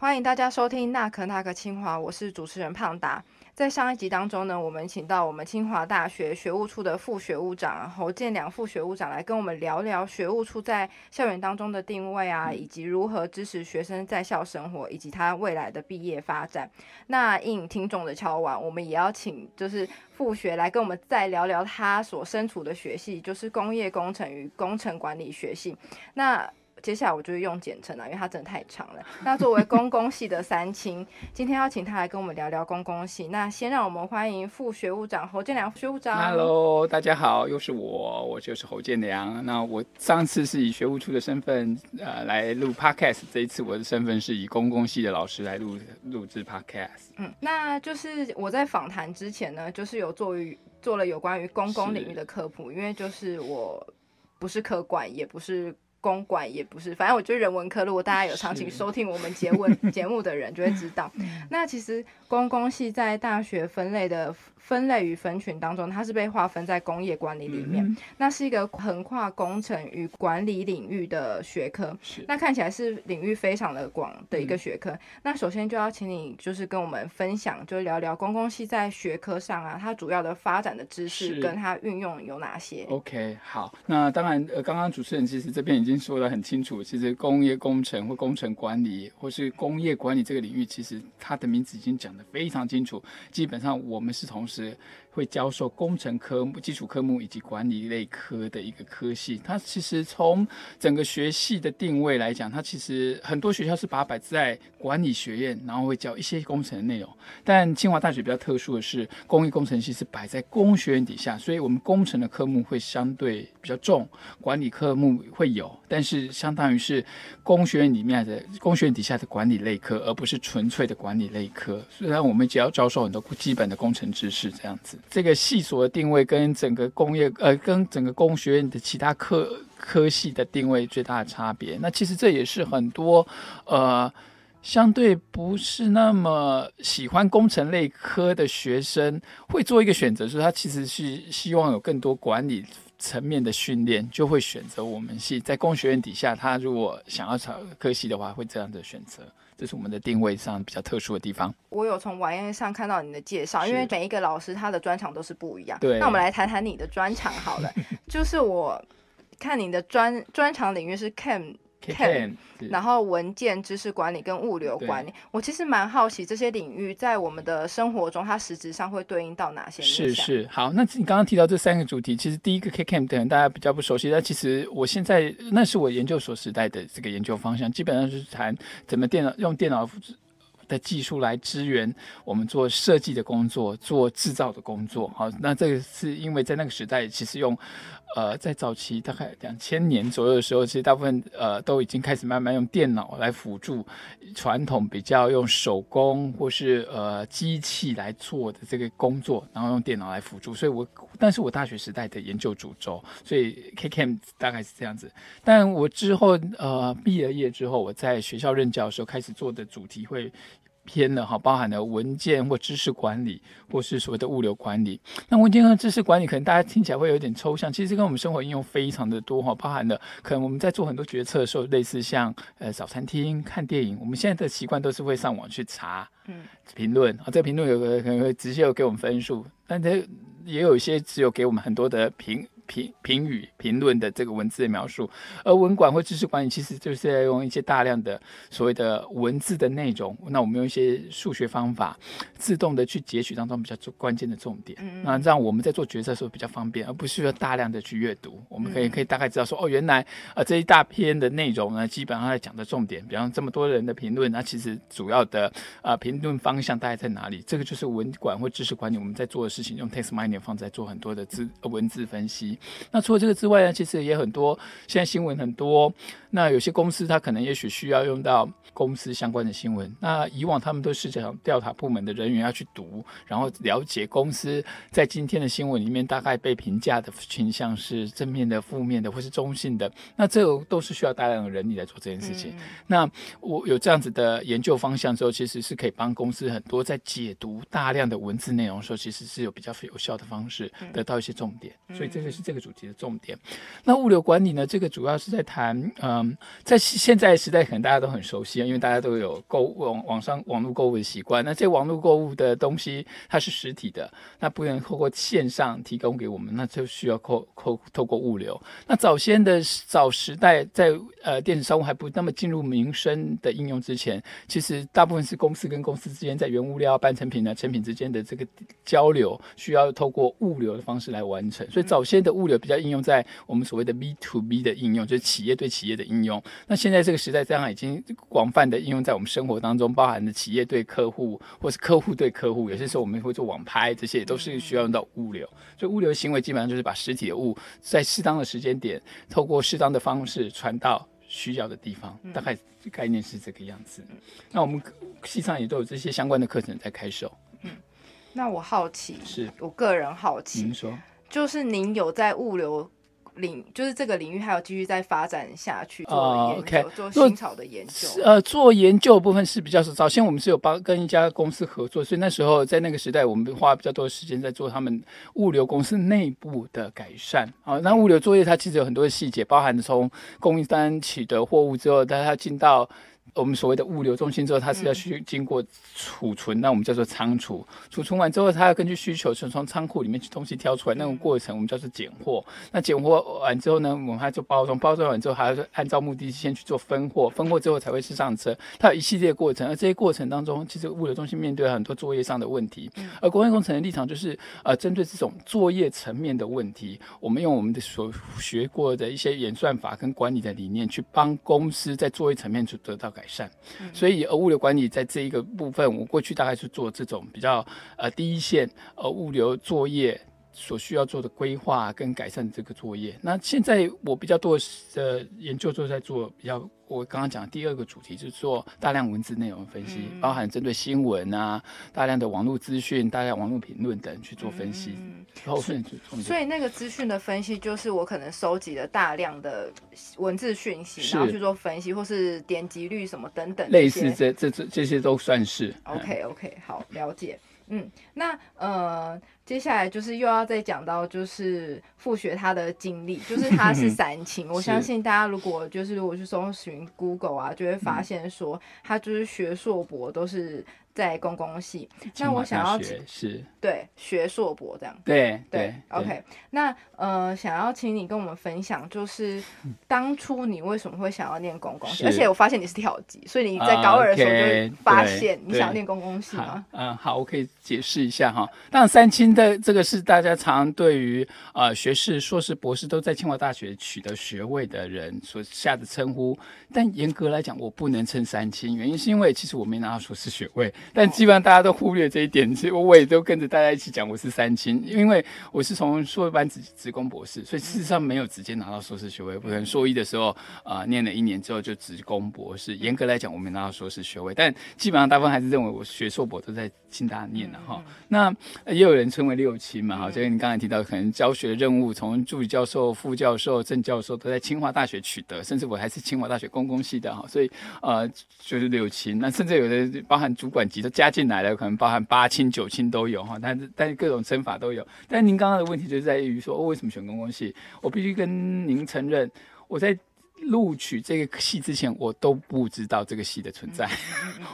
欢迎大家收听《那可那可清华》，我是主持人胖达。在上一集当中呢，我们请到我们清华大学学务处的副学务长侯建良副学务长来跟我们聊聊学务处在校园当中的定位啊，以及如何支持学生在校生活，以及他未来的毕业发展。那应听众的敲碗，我们也要请就是副学来跟我们再聊聊他所身处的学系，就是工业工程与工程管理学系。那接下来我就用简称了，因为它真的太长了。那作为公共系的三清，今天要请他来跟我们聊聊公共系。那先让我们欢迎副学务长侯建良副学务长。Hello，大家好，又是我，我就是侯建良。那我上次是以学务处的身份呃来录 Podcast，这一次我的身份是以公共系的老师来录录制 Podcast。嗯，那就是我在访谈之前呢，就是有做于做了有关于公共领域的科普，因为就是我不是科管，也不是。公馆也不是，反正我觉得人文科，如果大家有长期收听我们节目节目的人，就会知道，那其实公共系在大学分类的。分类与分群当中，它是被划分在工业管理里面，那是一个横跨工程与管理领域的学科。那看起来是领域非常的广的一个学科。那首先就要请你就是跟我们分享，就聊聊公共系在学科上啊，它主要的发展的知识跟它运用有哪些？OK，好，那当然，呃，刚刚主持人其实这边已经说的很清楚，其实工业工程或工程管理或是工业管理这个领域，其实它的名字已经讲得非常清楚。基本上我们是同是会教授工程科目、基础科目以及管理类科的一个科系。它其实从整个学系的定位来讲，它其实很多学校是把它摆在管理学院，然后会教一些工程的内容。但清华大学比较特殊的是，工艺工程系是摆在工学院底下，所以我们工程的科目会相对比较重，管理科目会有，但是相当于是工学院里面的工学院底下的管理类科，而不是纯粹的管理类科。虽然我们只要教授很多基本的工程知识。是这样子，这个系所的定位跟整个工业呃，跟整个工学院的其他科科系的定位最大的差别。那其实这也是很多呃，相对不是那么喜欢工程类科的学生会做一个选择，就是他其实是希望有更多管理层面的训练，就会选择我们系。在工学院底下，他如果想要考科系的话，会这样的选择。这是我们的定位上比较特殊的地方。我有从网页上看到你的介绍，因为每一个老师他的专长都是不一样。对，那我们来谈谈你的专长好了。就是我看你的专专长领域是 Cam。Cam，然后文件知识管理跟物流管理，我其实蛮好奇这些领域在我们的生活中，它实质上会对应到哪些？是是，好，那你刚刚提到这三个主题，其实第一个 Cam 可能大家比较不熟悉，但其实我现在那是我研究所时代的这个研究方向，基本上是谈怎么电脑用电脑。的技术来支援我们做设计的工作，做制造的工作。好，那这个是因为在那个时代，其实用，呃，在早期大概两千年左右的时候，其实大部分呃都已经开始慢慢用电脑来辅助传统比较用手工或是呃机器来做的这个工作，然后用电脑来辅助。所以我，但是我大学时代的研究主轴，所以 KKM 大概是这样子。但我之后呃毕了业之后，我在学校任教的时候开始做的主题会。偏了哈，包含了文件或知识管理，或是所谓的物流管理。那文件和知识管理可能大家听起来会有点抽象，其实跟我们生活应用非常的多哈，包含了可能我们在做很多决策的时候，类似像呃早餐厅、看电影，我们现在的习惯都是会上网去查，嗯，评论啊，这个评论有个可能会直接有给我们分数，但这也有一些只有给我们很多的评。评评语评论的这个文字的描述，而文管或知识管理其实就是要用一些大量的所谓的文字的内容，那我们用一些数学方法，自动的去截取当中比较关键的重点，那让我们在做决策的时候比较方便，而不需要大量的去阅读。我们可以可以大概知道说，哦，原来啊这一大篇的内容呢，基本上在讲的重点，比方这么多人的评论，那其实主要的啊评论方向大概在哪里？这个就是文管或知识管理我们在做的事情，用 text mining 放在做很多的字文字分析。那除了这个之外呢，其实也很多，现在新闻很多。那有些公司它可能也许需要用到公司相关的新闻。那以往他们都是讲调查部门的人员要去读，然后了解公司在今天的新闻里面大概被评价的倾向是正面的、负面的或是中性的。那这个都是需要大量的人力来做这件事情。那我有这样子的研究方向之后，其实是可以帮公司很多在解读大量的文字内容的时候，其实是有比较有效的方式得到一些重点。所以这个是。这个主题的重点。那物流管理呢，这个主要是在谈，嗯，在现在时代可能大家都很熟悉啊，因为大家都有购网网上网络购物的习惯。那这网络购物的东西它是实体的，那不能透过线上提供给我们，那就需要透透透过物流。那早先的早时代，在呃电子商务还不那么进入民生的应用之前，其实大部分是公司跟公司之间在原物料、半成品呢成品之间的这个交流，需要透过物流的方式来完成。所以早先的物流比较应用在我们所谓的 B to B 的应用，就是企业对企业的应用。那现在这个时代，这样已经广泛的应用在我们生活当中，包含的企业对客户，或是客户对客户，有些时候我们会做网拍，这些都是需要用到物流。所以物流行为基本上就是把实体的物在适当的时间点，透过适当的方式传到需要的地方。大概概念是这个样子。那我们系上也都有这些相关的课程在开售。嗯那我好奇，是我个人好奇，您说，就是您有在物流领，就是这个领域还有继续再发展下去做哦研究做做新潮的研究。呃，做研究的部分是比较少。早先我们是有帮跟一家公司合作，所以那时候在那个时代，我们花比较多的时间在做他们物流公司内部的改善。啊，那物流作业它其实有很多的细节，包含从供应商取得货物之后，它它进到我们所谓的物流中心之后，它是要去经过储存，那我们叫做仓储。储存完之后，它要根据需求从从仓库里面去东西挑出来，那种过程我们叫做拣货。那拣货完之后呢，我们还做包装，包装完之后还要按照目的先去做分货，分货之后才会是上车，它有一系列过程。而这些过程当中，其实物流中心面对很多作业上的问题，而工业工程的立场就是呃，针对这种作业层面的问题，我们用我们的所学过的一些演算法跟管理的理念，去帮公司在作业层面去得到改善。所以呃，物流管理在这一个部分，我过去大概是做这种比较呃第一线呃物流作业。所需要做的规划跟改善这个作业，那现在我比较多的研究都在做比较，我刚刚讲的第二个主题就是做大量文字内容分析，包含针对新闻啊、大量的网络资讯、大量网络评论等去做分析。嗯所以那个资讯的分析，就是我可能收集了大量的文字讯息，然后去做分析，或是点击率什么等等类似这这这这些都算是。嗯 OK OK，好，了解。嗯，那呃，接下来就是又要再讲到就是复学他的经历，就是他是三清。我相信大家如果就是如果去搜寻 Google 啊，就会发现说他就是学硕博都是在公共系。那我想要大学是对学硕博这样。对对，OK，那呃，想要请你跟我们分享，就是当初你为什么会想要念公共系？而且我发现你是跳级，所以你在啊高二的时候就发现你想要念公共系好吗？，嗯，好，我可以解释一下哈。当然，三清的这个是大家常对于呃学士、硕士、博士都在清华大学取得学位的人所下的称呼，但严格来讲，我不能称三清，原因是因为其实我没拿到硕士学位，但基本上大家都忽略这一点，所以我也都跟着大家一起讲我是三清，因为我是从硕士班职职工博士，所以事实上没有直接拿到硕士学位，我可能硕一的时候啊、呃念了一年之后就职工博士，严格来讲我没拿到硕士学位，但基本上大部分还是认为我学硕博都在清大念的哈。那呃也有人称为六亲嘛，哈，就跟你刚才提到，可能教学任务从助理教授、副教授、正教授都在清华大学取得，甚至我还是清华大学公共系的哈，所以呃就是六亲。那甚至有的包含主管级都加进来了，可能包含八亲、九亲都有哈，但是但是各种称法都有。但您刚刚的问题就在于说，哦，为什么选公共系？我必须跟您承认，我在。录取这个系之前，我都不知道这个系的存在。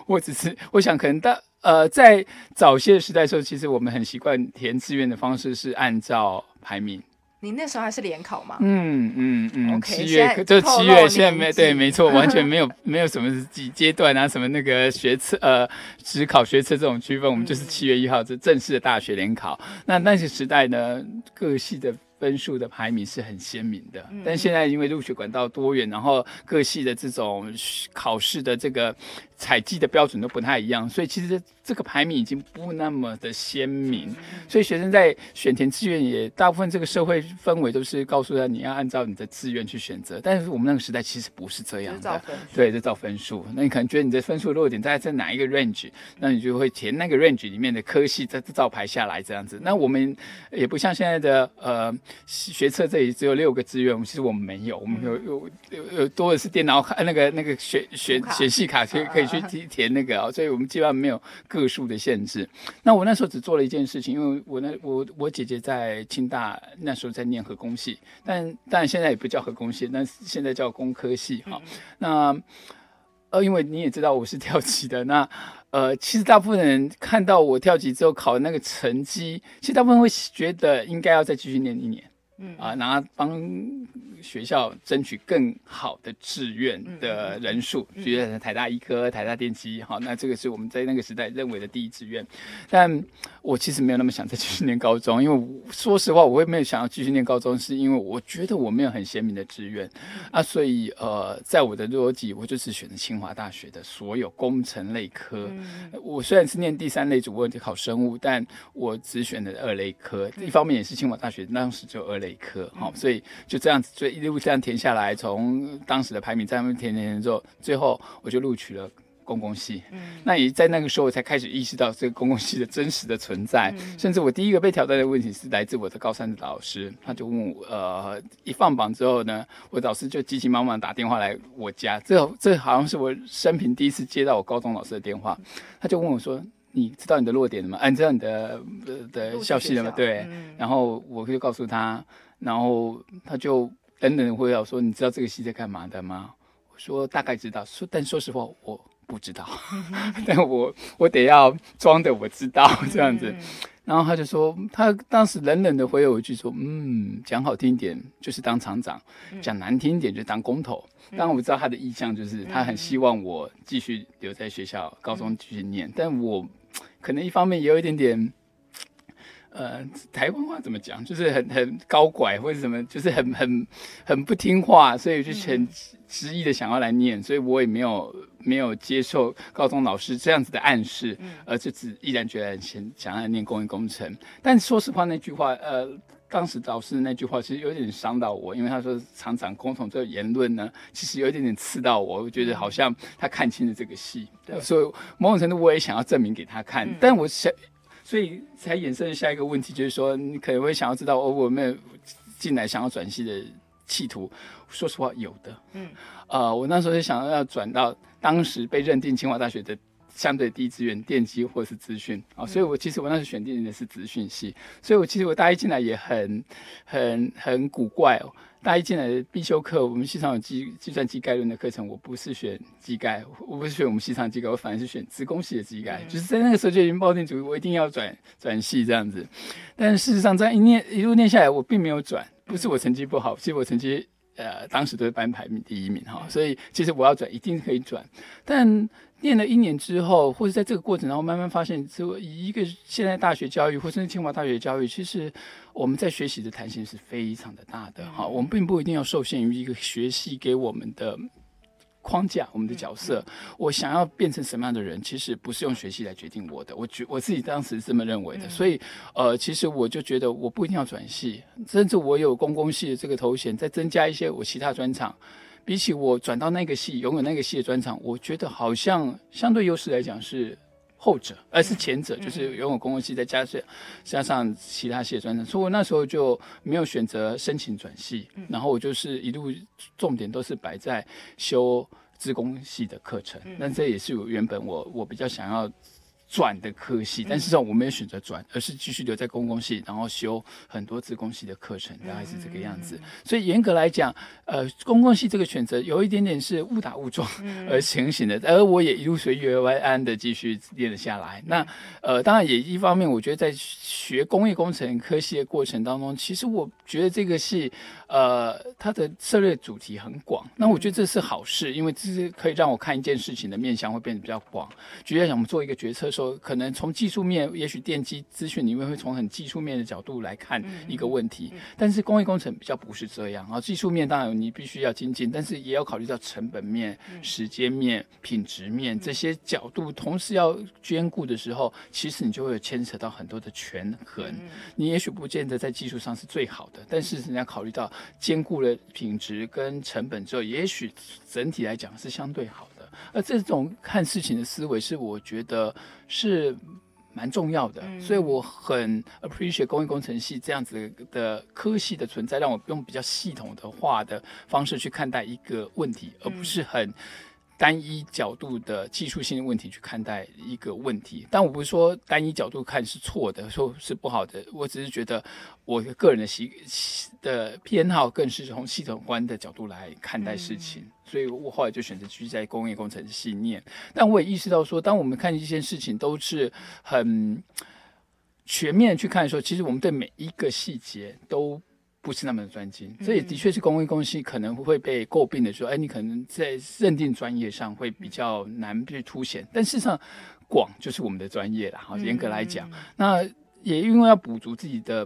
我只是我想，可能大呃，在早些时代的时候，其实我们很习惯填志愿的方式是按照排名。你那时候还是联考吗？嗯嗯嗯七月就七月，现在没对，没错，完全没有 没有什么几阶段啊，什么那个学测呃只考学测这种区分，我们就是七月一号这正式的大学联考。那那些时代呢，各系的。分数的排名是很鲜明的，但现在因为入学管道多元，然后各系的这种考试的这个采集的标准都不太一样，所以其实这个排名已经不那么的鲜明。所以学生在选填志愿也大部分这个社会氛围都是告诉他你要按照你的志愿去选择，但是我们那个时代其实不是这样的，就是照分数。对，这照分数。那你可能觉得你的分数弱点大概在哪一个 range，那你就会填那个 range 里面的科系，再照排下来这样子。那我们也不像现在的呃学测这里只有六个志愿，其实我们没有，我们有有有有多的是电脑卡那个那个学学学系卡可以可以去填填那个啊，所以我们基本上没有个数的限制。那我那时候只做了一件事情，因为我那我我姐姐在清大那时候在念核工系，但但现在也不叫核工系，但现在叫工科系哈。那呃，因为你也知道我是跳级的，那呃，其实大部分人看到我跳级之后考的那个成绩，其实大部分会觉得应该要再继续念一年，嗯啊，然后帮。学校争取更好的志愿的人数，比如台大医科、台大电机，好，那这个是我们在那个时代认为的第一志愿。但我其实没有那么想再继续念高中，因为说实话，我也没有想要继续念高中，是因为我觉得我没有很鲜明的志愿啊，所以呃，在我的逻辑，我就是选择清华大学的所有工程类科。我虽然是念第三类主，我考生物，但我只选了二类科。一方面也是清华大学当时就二类科，好，所以就这样子最。一路这样填下来，从当时的排名在那边填填填之后，最后我就录取了公共系。嗯，那也在那个时候，我才开始意识到这个公共系的真实的存在。甚至我第一个被挑战的问题是来自我的高三的老师，他就问我，呃，一放榜之后呢，我导师就急急忙忙打电话来我家，这这好像是我生平第一次接到我高中老师的电话，他就问我说：“你知道你的弱点了吗？你知道你的的消息了吗？”对，然后我就告诉他，然后他就。等等会要说，你知道这个戏在干嘛的吗？我说大概知道，说但说实话我不知道，但我我得要装的我知道这样子。然后他就说，他当时冷冷的回我一句说，嗯，讲好听一点就是当厂长，讲难听一点就当工头。当然我知道他的意向就是他很希望我继续留在学校，高中继续念，但我可能一方面也有一点点。呃，台湾话怎么讲？就是很很高拐或者什么，就是很很很不听话，所以就很执意的想要来念，所以我也没有没有接受高中老师这样子的暗示，而就只毅然决然想想要念工业工程。但说实话，那句话，呃，当时导师的那句话其实有点伤到我，因为他说厂长工统这个言论呢，其实有一点点刺到我，我觉得好像他看清了这个戏，所以某种程度我也想要证明给他看，但我想。所以才衍生下一个问题，就是说你可能会想要知道，我我们进来想要转系的企图。说实话，有的。嗯，呃，我那时候就想要转到当时被认定清华大学的相对低资源电机或是资讯。啊，所以我其实我那时选定的是资讯系，所以我其实我大一进来也很很很古怪哦。大一进来的必修课，我们系上有计计算机概论的课程，我不是选机概，我不是选我们系上机概，我反而是选职工系的机概，就是在那个时候就已经抱定主意，我一定要转转系这样子。但事实上，在一念一路念下来，我并没有转，不是我成绩不好，其实我成绩呃当时都是班排名第一名哈，所以其实我要转一定可以转，但。念了一年之后，或者在这个过程当中，慢慢发现，就一个现在大学教育，或者是清华大学教育，其实我们在学习的弹性是非常的大的。哈，我们并不一定要受限于一个学习给我们的框架，我们的角色。我想要变成什么样的人，其实不是用学习来决定我的。我觉我自己当时是这么认为的。所以，呃，其实我就觉得我不一定要转系，甚至我有公共系的这个头衔，再增加一些我其他专长。比起我转到那个系，拥有那个系的专长，我觉得好像相对优势来讲是后者，而是前者，就是游泳公共系再加上加上其他系的专长。所以我那时候就没有选择申请转系，然后我就是一路重点都是摆在修资工系的课程。那这也是我原本我我比较想要。转的科系，但事实上我没有选择转，而是继续留在公共系，然后修很多自工系的课程，大概是这个样子。所以严格来讲，呃，公共系这个选择有一点点是误打误撞而成型的，而我也一路随遇而安的继续练了下来。那呃，当然也一方面，我觉得在学工业工程科系的过程当中，其实我觉得这个系呃它的策略主题很广，那我觉得这是好事，因为这是可以让我看一件事情的面向会变得比较广。举例讲，我们做一个决策时候。可能从技术面，也许电机资讯里面会从很技术面的角度来看一个问题，但是工业工程比较不是这样啊。技术面当然你必须要精进，但是也要考虑到成本面、时间面、品质面这些角度同时要兼顾的时候，其实你就会牵扯到很多的权衡。你也许不见得在技术上是最好的，但是人家考虑到兼顾了品质跟成本之后，也许整体来讲是相对好。而这种看事情的思维是，我觉得是蛮重要的，嗯所以我很 appreciate 工业工程系这样子的科系的存在，让我用比较系统的化的方式去看待一个问题，而不是很单一角度的技术性的问题去看待一个问题。但我不是说单一角度看是错的，说是不好的，我只是觉得我个人的习的偏好更是从系统观的角度来看待事情。所以我后来就选择继续在工业工程系念，但我也意识到说，当我们看一件事情都是很全面去看的时候，其实我们对每一个细节都不是那么的专精。这也的确是公益公司可能会被诟病的说，哎，你可能在认定专业上会比较难去凸显。但事实上，广就是我们的专业啦，哈，严格来讲，那也因为要补足自己的。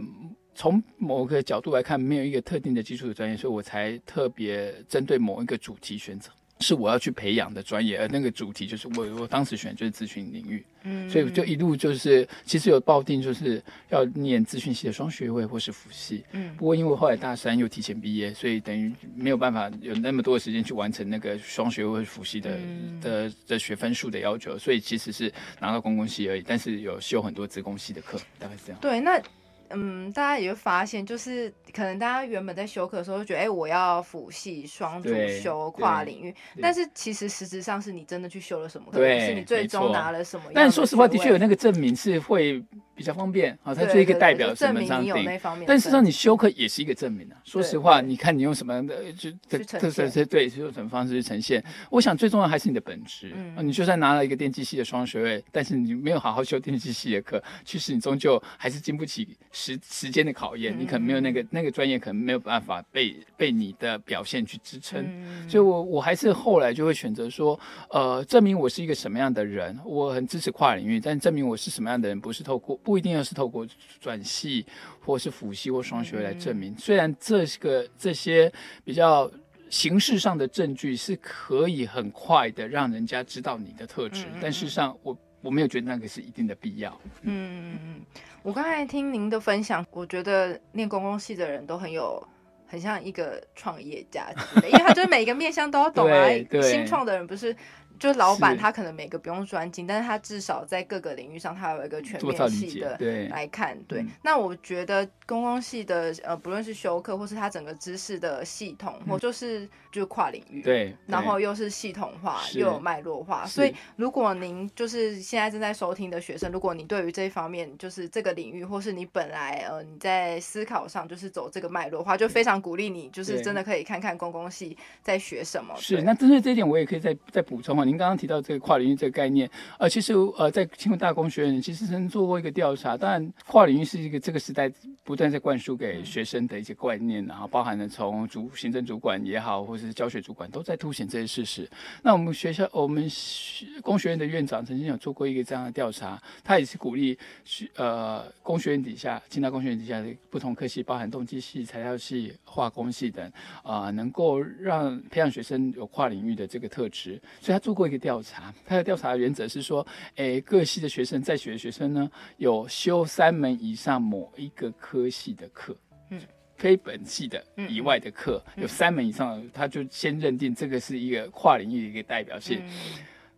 从某个角度来看，没有一个特定的基础的专业，所以我才特别针对某一个主题选择，是我要去培养的专业。而那个主题就是我我当时选就是咨询领域，嗯所以就一路就是其实有抱定就是要念咨询系的双学位或是辅系。嗯不过因为后来大三又提前毕业，所以等于没有办法有那么多的时间去完成那个双学位辅系的、嗯的的学分数的要求，所以其实是拿到公共系而已，但是有修很多职工系的课，大概是这样。对，那嗯，大家也会发现，就是可能大家原本在修课的时候就觉得，哎、我要辅系双主修跨领域，但是其实实质上是你真的去修了什么课，对是你最终拿了什么但说实话，的确有那个证明是会比较方便啊，它对是一个代表对就证身份上定。明你有那方面的但事实上，你修课也是一个证明啊。说实话，你看你用什么样的就特去呈特色现是对，是用什么方式去呈现？我想最重要还是你的本质。嗯啊你就算拿了一个电机系的双学位，但是你没有好好修电机系的课，其实你终究还是经不起时时间的考验。你可能没有那个那个专业，可能没有办法被被你的表现去支撑。嗯所以我我还是后来就会选择说，呃，证明我是一个什么样的人，我很支持跨领域，但证明我是什么样的人，不是透过不一定要是透过转系或是辅系或双学位来证明。虽然这个这些比较形式上的证据是可以很快的让人家知道你的特质，但事实上我我没有觉得那个是一定的必要。嗯嗯嗯，我刚才听您的分享，我觉得念公共系的人都很有。很像一个创业家之类的，因为他就是每一个面向都要懂啊对。对新创的人不是，就是老板他可能每个不用专精，但是他至少在各个领域上他有一个全面系的来看。对，嗯那我觉得公共系的呃，不论是修课或是他整个知识的系统，或就是就是跨领域。。对，然后又是系统化，又有脉络化，所以如果您就是现在正在收听的学生，如果你对于这一方面就是这个领域，或是你本来呃你在思考上就是走这个脉络的话，就非常鼓励你，就是真的可以看看公共系在学什么。是，对那针对这一点，我也可以再再补充啊。您刚刚提到这个跨领域这个概念，呃，其实呃，在清华大工学院其实曾做过一个调查，当然跨领域是一个这个时代不断在灌输给学生的一些观念，然后包含了从主行政主管也好，或者是教学主管都在凸显这些事实。那我们学校我们学工学院的院长曾经有做过一个这样的调查，他也是鼓励学呃工学院底下清大工学院底下的不同科系，包含动机系、材料系、化工系等。啊、能够让培养学生有跨领域的这个特质，所以他做过一个调查。他的调查原则是说，诶，各系的学生在学的学生呢，有修三门以上某一个科系的课，嗯，非本系的嗯以外的课，嗯有三门以上的，他就先认定这个是一个跨领域的一个代表性。嗯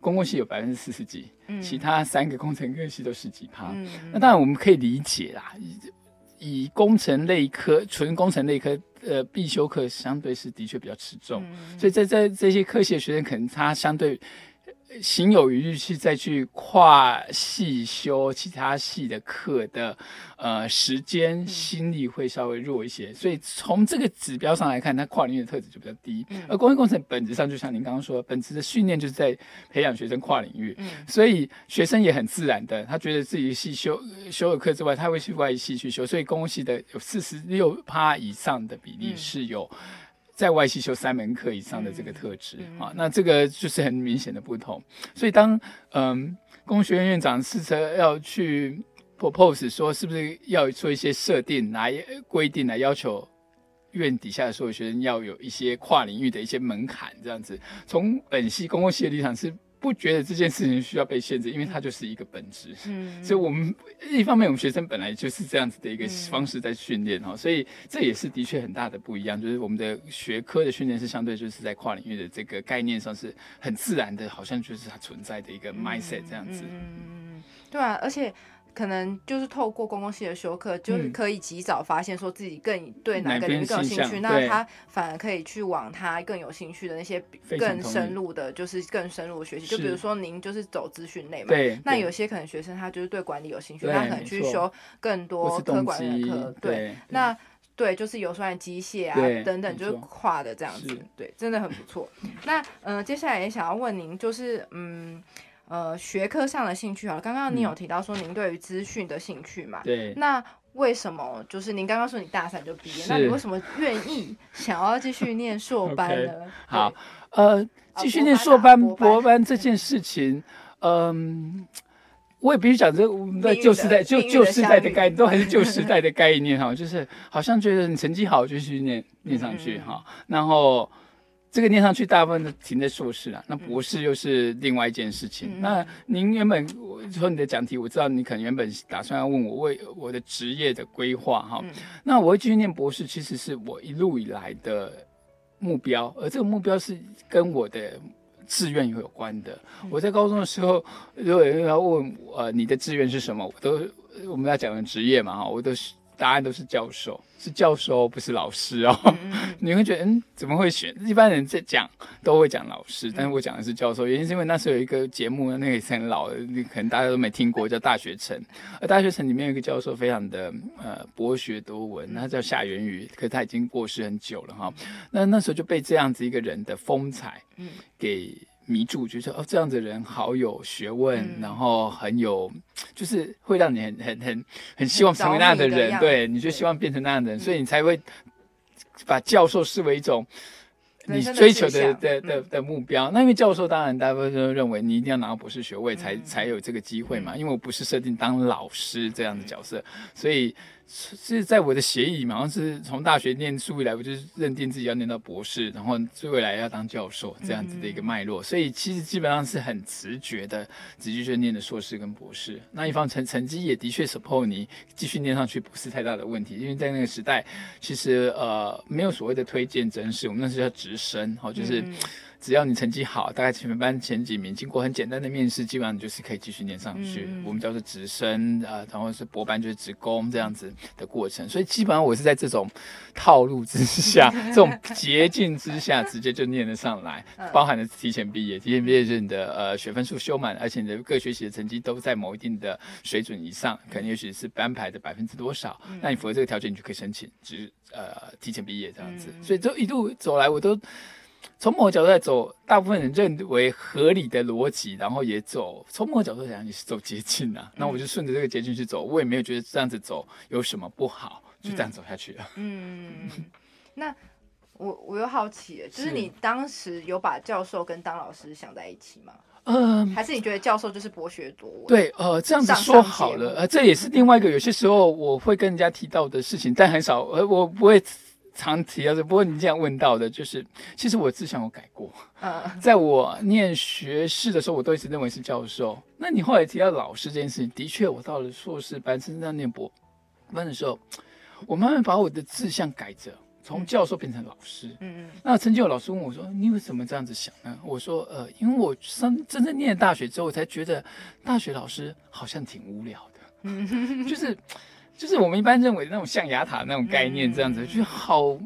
公共系有百分之四十几，嗯其他三个工程科系都十几趴。嗯那当然我们可以理解啦，以以工程类科、纯工程类科呃必修课相对是的确比较吃重，嗯所以在在这些科系的学生，可能他相对呃心有余力去再去跨系修其他系的课的呃时嗯间心力会稍微弱一些，所以从这个指标上来看，它跨领域的特质就比较低。嗯而工业工程本质上就像您刚刚说，本质的训练就是在培养学生跨领域。嗯所以学生也很自然的，他觉得自己系修呃修了课之外，他会去外系去修，所以公共系的有四十六趴以上的比例嗯是有在外系修三门课以上的这个特质、嗯啊，那这个就是很明显的不同。所以当嗯工学院院长试着要去 propose 说，是不是要做一些设定来规定来要求。院底下的所有学生要有一些跨领域的一些门槛，这样子。从本系公共系的立场是不觉得这件事情需要被限制，因为它就是一个本质。嗯所以，我们一方面，我们学生本来就是这样子的一个嗯方式在训练哈，所以这也是的确很大的不一样，就是我们的学科的训练是相对就是在跨领域的这个概念上是很自然的，好像就是它存在的一个 mindset 这样子。嗯，对啊，而且可能就是透过公共系的修课，就是可以及早发现说自己更对哪个领域更有兴趣，那他反而可以去往他更有兴趣的那些更深入的，就是更深入的学习。就比如说您就是走资讯类嘛，那有些可能学生他就是对管理有兴趣，他可能去修更多科管的课，对。那对，就是有算机械啊等等，就是跨的这样子，对，真的很不错。那嗯，接下来也想要问您，就是嗯。呃，学科上的兴趣啊，刚刚你有提到说您对于资讯的兴趣嘛？对。那为什么就是您刚刚说你大三就毕业，那你为什么愿意想要继续念硕 班呢？好，呃，继续念硕班、博班这件事情，嗯，我也必须讲，这我们在旧时代、旧旧时代的概念，都还是旧时代的 概念哈，就是好像觉得你成绩好就去念念上去哈，然后。这个念上去，大部分都停在硕士啊。那博士又是另外一件事情。那您原本说你的讲题，我知道你可能原本打算要问我为我的职业的规划哈。那我会继续念博士，其实是我一路以来的目标，而这个目标是跟我的志愿有关的。我在高中的时候，如果有人要问呃你的志愿是什么，我都我们要讲的职业嘛哈，我都是。答案都是教授，是教授，不是老师哦。你会觉得，嗯，怎么会选？一般人在讲都会讲老师，但是我讲的是教授，原因是因为那时候有一个节目，那个也是很老的，你可能大家都没听过，叫《大学城》。而《大学城》里面有一个教授，非常的呃博学多闻，他叫夏元宇，可是他已经过世很久了哈。那那时候就被这样子一个人的风采，嗯，给。迷住，觉得哦，这样子人好有学问，然后很有，就是会让你很很很很希望成为那样的人，对，你就希望变成那样的人，所以你才会把教授视为一种你追求的的的的目标。那因为教授当然大部分都认为你一定要拿到博士学位才才有这个机会嘛，因为我不是设定当老师这样的角色，所以。是在我的协议嘛，好像是从大学念书以来，我就是认定自己要念到博士，然后未来要当教授这样子的一个脉络，所以其实基本上是很直觉的，直接就念的硕士跟博士。那一方成成绩也的确 support 你继续念上去不是太大的问题，因为在那个时代，其实呃没有所谓的推荐真试，我们那时候叫直升，好就是。只要你成绩好，大概前班前几名，经过很简单的面试，基本上你就是可以继续念上去。我们叫做直升啊，然后是博班就是职工这样子的过程。所以基本上我是在这种套路之下，这种捷径之下，直接就念得上来，包含了提前毕业。提前毕业就是你的呃学分数修满，而且你的各学习的成绩都在某一定的水准以上，可能也许是班排的百分之多少，那你符合这个条件，你就可以申请，只呃提前毕业这样子。所以就一路走来，我都。从某个角度来走，大部分人认为合理的逻辑，然后也走。从某个角度讲，你是走捷径啊，那我就顺着这个捷径去走，我也没有觉得这样子走有什么不好，就这样走下去了。嗯，那我我又好奇，就是你当时有把教授跟当老师想在一起吗？嗯，还是你觉得教授就是博学多闻？对，呃，这样子说好了，呃，这也是另外一个有些时候我会跟人家提到的事情，但很少，呃，我不会。常提啊这，不过你这样问到的，就是其实我志向有改过。嗯，在我念学士的时候，我都一直认为是教授。那你后来提到老师这件事情，的确，我到了硕士班，甚至到念博班的时候，我慢慢把我的志向改着，从教授变成老师。嗯嗯。那曾经有老师问我说：“你为什么这样子想呢？”我说：“呃，因为我上真正念大学之后，我才觉得大学老师好像挺无聊的。嗯，就是。”就是我们一般认为的那种象牙塔那种概念，这样子就好。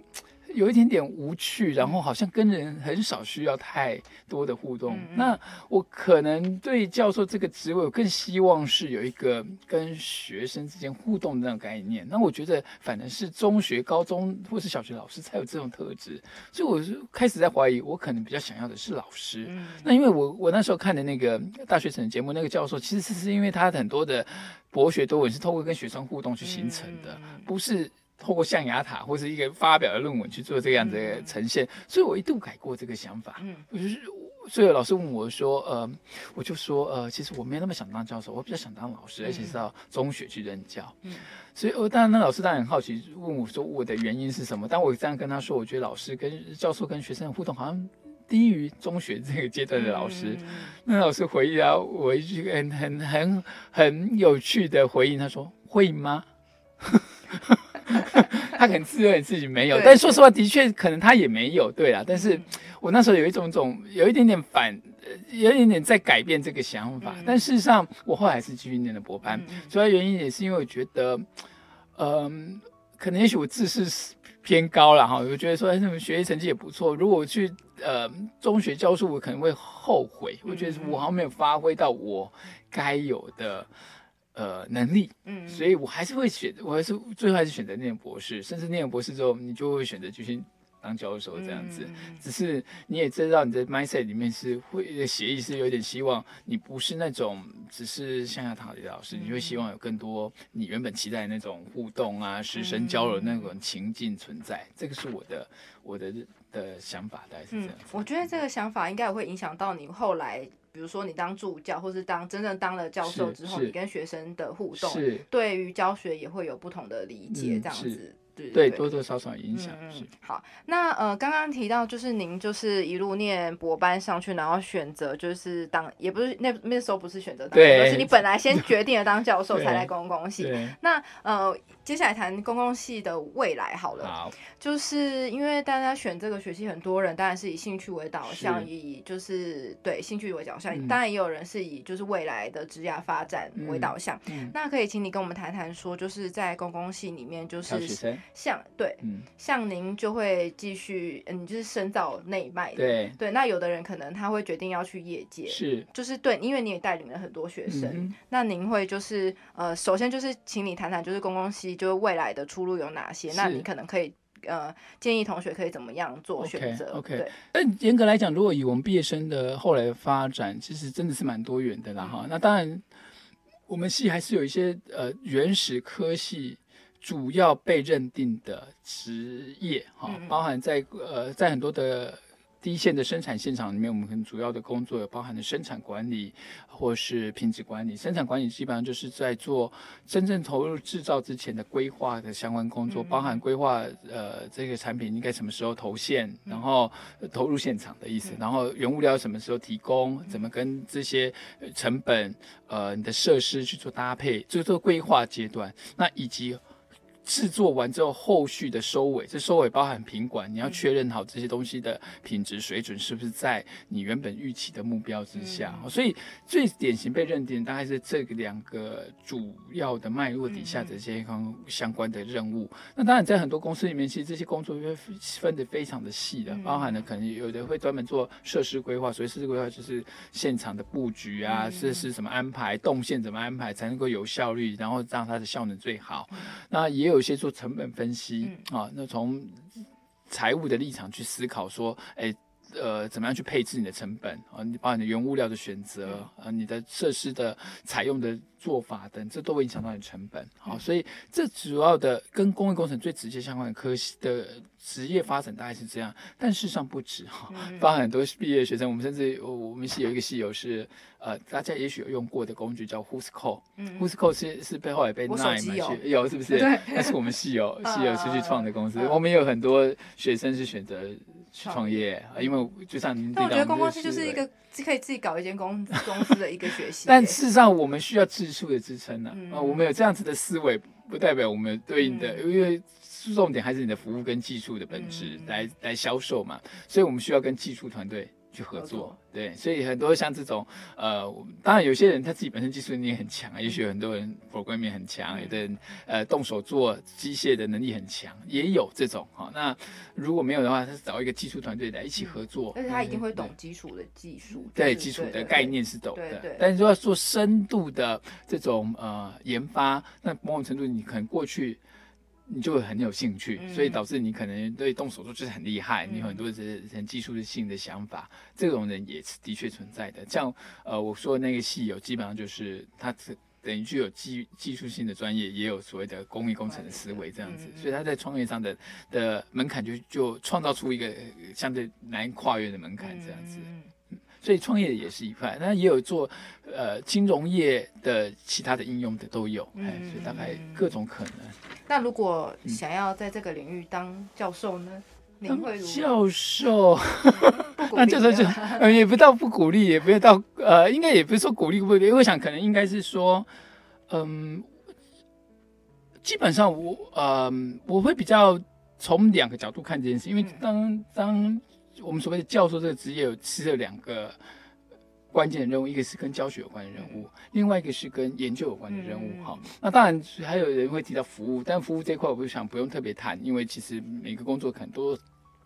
有一点点无趣，然后好像跟人很少需要太多的互动。那我可能对教授这个职位，我更希望是有一个跟学生之间互动的那种概念。那我觉得反正是中学、高中或是小学老师才有这种特质，所以我是开始在怀疑，我可能比较想要的是老师。那因为我我那时候看的那个大学城节目，那个教授其实是因为他很多的博学多闻是透过跟学生互动去形成的，不是。透过象牙塔或是一个发表的论文去做这样子的呈现，所以我一度改过这个想法。嗯，就是，所以老师问我说，呃，我就说，呃，其实我没有那么想当教授，我比较想当老师，而且是到中学去任教。嗯，所以，我当然那老师当然很好奇，问我说我的原因是什么？但我这样跟他说，我觉得老师跟教授跟学生的互动好像低于中学这个阶段的老师。那老师回答我一句很很很很有趣的回应，他说：“会吗？” 他可能自认为自己没有，但说实话，的确可能他也没有，对啦。但是我那时候有一种种，有一点点反，呃有一点点在改变这个想法。嗯但事实上，我后来还是继续念了博班，主要原因也是因为我觉得，嗯、可能也许我自视偏高了哈，我觉得说，哎，那么学习成绩也不错。如果我去呃中学教书，我可能会后悔。我觉得我好像没有发挥到我该有的呃能力，嗯，所以我还是会选，我还是最后还是选择念博士，甚至念了博士之后，你就会选择继续当教授这样子。只是你也知道，你的 mindset 里面是会协议是有点希望你不是那种只是向下讨的老师，你会希望有更多你原本期待的那种互动啊、师生交流那种情境存在。这个是我的我的的想法，大概是这嗯样子。，我觉得这个想法应该也会影响到你后来，比如说你当助教，或是当真正当了教授之后，你跟学生的互动，是，对于教学也会有不同的理解，这样子。对对，对多多少少影响嗯是嗯。好，那呃，刚刚提到就是您就是一路念博班上去，然后选择就是当，也不是那那时候不是选择当教对授，是你本来先决定了当教授才来公共系。那呃，接下来谈公共系的未来好了。好，就是因为大家选这个学系，很多人当然是以兴趣为导向，以就是对兴趣为导向，嗯当然也有人是以就是未来的职业发展为导向。嗯，那可以请你跟我们谈谈说，就是在公共系里面，就是像对嗯，像您就会继续，嗯，就是深造内脉的。对，对，那有的人可能他会决定要去业界，是，就是对，因为你也带领了很多学生，嗯那您会就是呃，首先就是请你谈谈，就是公共系就是未来的出路有哪些？那你可能可以呃建议同学可以怎么样做选择？OK 对，但严格来讲，如果以我们毕业生的后来的发展，其实真的是蛮多元的啦哈。那当然，我们系还是有一些呃原始科系主要被认定的职业哈嗯，包含在呃在很多的。第一线的生产现场里面，我们很主要的工作有包含的生产管理或是品质管理。生产管理基本上就是在做真正投入制造之前的规划的相关工作，嗯包含规划呃这个产品应该什么时候投线，然后呃投入现场的意思，然后原物料什么时候提供，怎么跟这些呃成本呃你的设施去做搭配，就是做规划阶段，那以及。制作完之后，后续的收尾，这收尾包含品管，你要确认好这些东西的品质水准是不是在你原本预期的目标之下。嗯所以最典型被认定大概是这两个主要的脉络底下的这些相相关的任务。那当然，在很多公司里面，其实这些工作会分得非常的细的，嗯包含了可能有的会专门做设施规划，所以设施规划就是现场的布局啊，嗯设施怎么安排，动线怎么安排才能够有效率，然后让它的效能最好。那也有一些做成本分析、啊，那从财务的立场去思考说，哎。呃，怎么样去配置你的成本啊？你把你的原物料的选择啊，你的设施的采用的做法等，这都会影响到你的成本。好，所以这主要的跟工业工程最直接相关的科系的职业发展大概是这样，但事实上不止哈，嗯包含很多毕业学生，我们甚至我我们系有一个系友是呃，大家也许有用过的工具叫 Who's Call。Who's Call 是是背后也被 Nine 去有是不是？对那是我们系友 系友出去创的公司嗯，我们有很多学生是选择去创创业，啊因为就像您但我觉得系就是一个可以自己搞一间公公司的一个学习，但事实上，我们需要技术的支撑呢、啊。我们有这样子的思维，不代表我们有对应的，嗯。因为重点还是你的服务跟技术的本质、嗯。来来销售嘛，所以我们需要跟技术团队去合作。对，所以很多像这种，呃，我当然有些人他自己本身技术能力很强啊，也许有很多人 programming 很强，有的人呃动手做机械的能力很强，也有这种哈、那如果没有的话，他是找一个技术团队来一起合作，但是他一定会懂基础的技术，对就是基础的概。念是懂的对对，但是说要做深度的这种呃研发，那某种程度你可能过去你就会很有兴趣，嗯所以导致你可能对动手术就是很厉害，嗯你有很多的很技术性的想法，这种人也是的确存在的。像呃我说的那个戏友，基本上就是他只等于具有技技术性的专业，也有所谓的工艺工程的思维这样子所以他在创业上的的门槛就就创造出一个呃相对难跨越的门槛这样子。嗯所以创业也是一块，那也有做呃金融业的其他的应用的都有，哎、嗯所以大概各种可能。那如果想要在这个领域当教授呢？您当会教授，那教授就呃也不到不鼓励，也不要到呃，应该也不是说鼓励不鼓励，我想可能应该是说，嗯。基本上我呃我会比较从两个角度看这件事，因为当当我们所谓的教授这个职业有是有两个关键的任务，一个是跟教学有关的任务，另外一个是跟研究有关的任务。哈，那当然还有人会提到服务，但服务这块我不想不用特别谈，因为其实每个工作可能都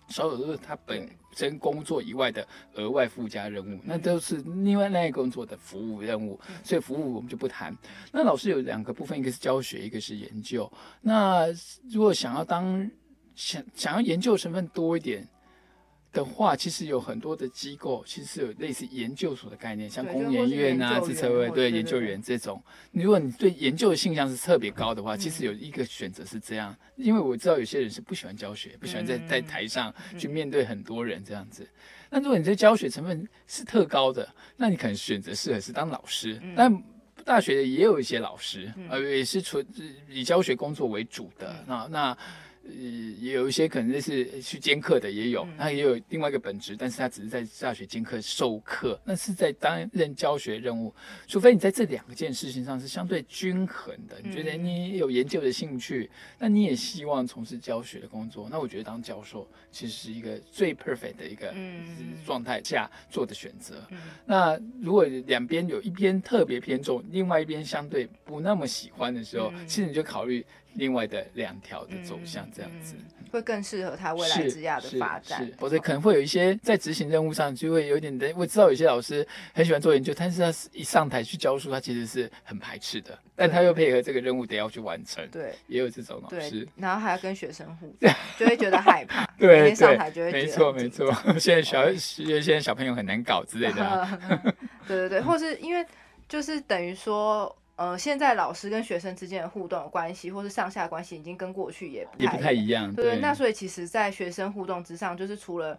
少有都是他本身工作以外的额外附加任务，那都是另外那一个工作的服务任务，所以服务我们就不谈。那老师有两个部分，一个是教学，一个是研究。那如果想要当想想要研究成分多一点。的话，其实有很多的机构，其实是有类似研究所的概念，像工研院啊、自测会对研究员这种。如果你对研究的性向是特别高的话，其实有一个选择是这样，因为我知道有些人是不喜欢教学，不喜欢在在台上去面对很多人这样子。那如果你在教学成分是特高的，那你可能选择适合是当老师。但大学的也有一些老师，呃，也是纯以教学工作为主的。那那。呃，也有一些可能是去兼课的，也有，那也有另外一个本职，但是他只是在大学兼课授课，那是在担任教学任务。除非你在这两件事情上是相对均衡的，你觉得你有研究的兴趣，那你也希望从事教学的工作，那我觉得当教授其实是一个最 perfect 的一个状态下做的选择。那如果两边有一边特别偏重，另外一边相对不那么喜欢的时候，其实你就考虑。另外的两条的走向，这样子会更适合他未来职业的发展。是，否则可能会有一些在执行任务上就会有点的。我知道有些老师很喜欢做研究，但是他一上台去教书，他其实是很排斥的。但他又配合这个任务得要去完成。对，也有这种老师。然后还要跟学生互动，就会觉得害怕。对，上台就会没错没错。现在小因为现在小朋友很难搞之类的。对对对，或是因为就是等于说。呃，现在老师跟学生之间的互动关系，或是上下关系，已经跟过去也也不太一样。对，那所以其实，在学生互动之上，就是除了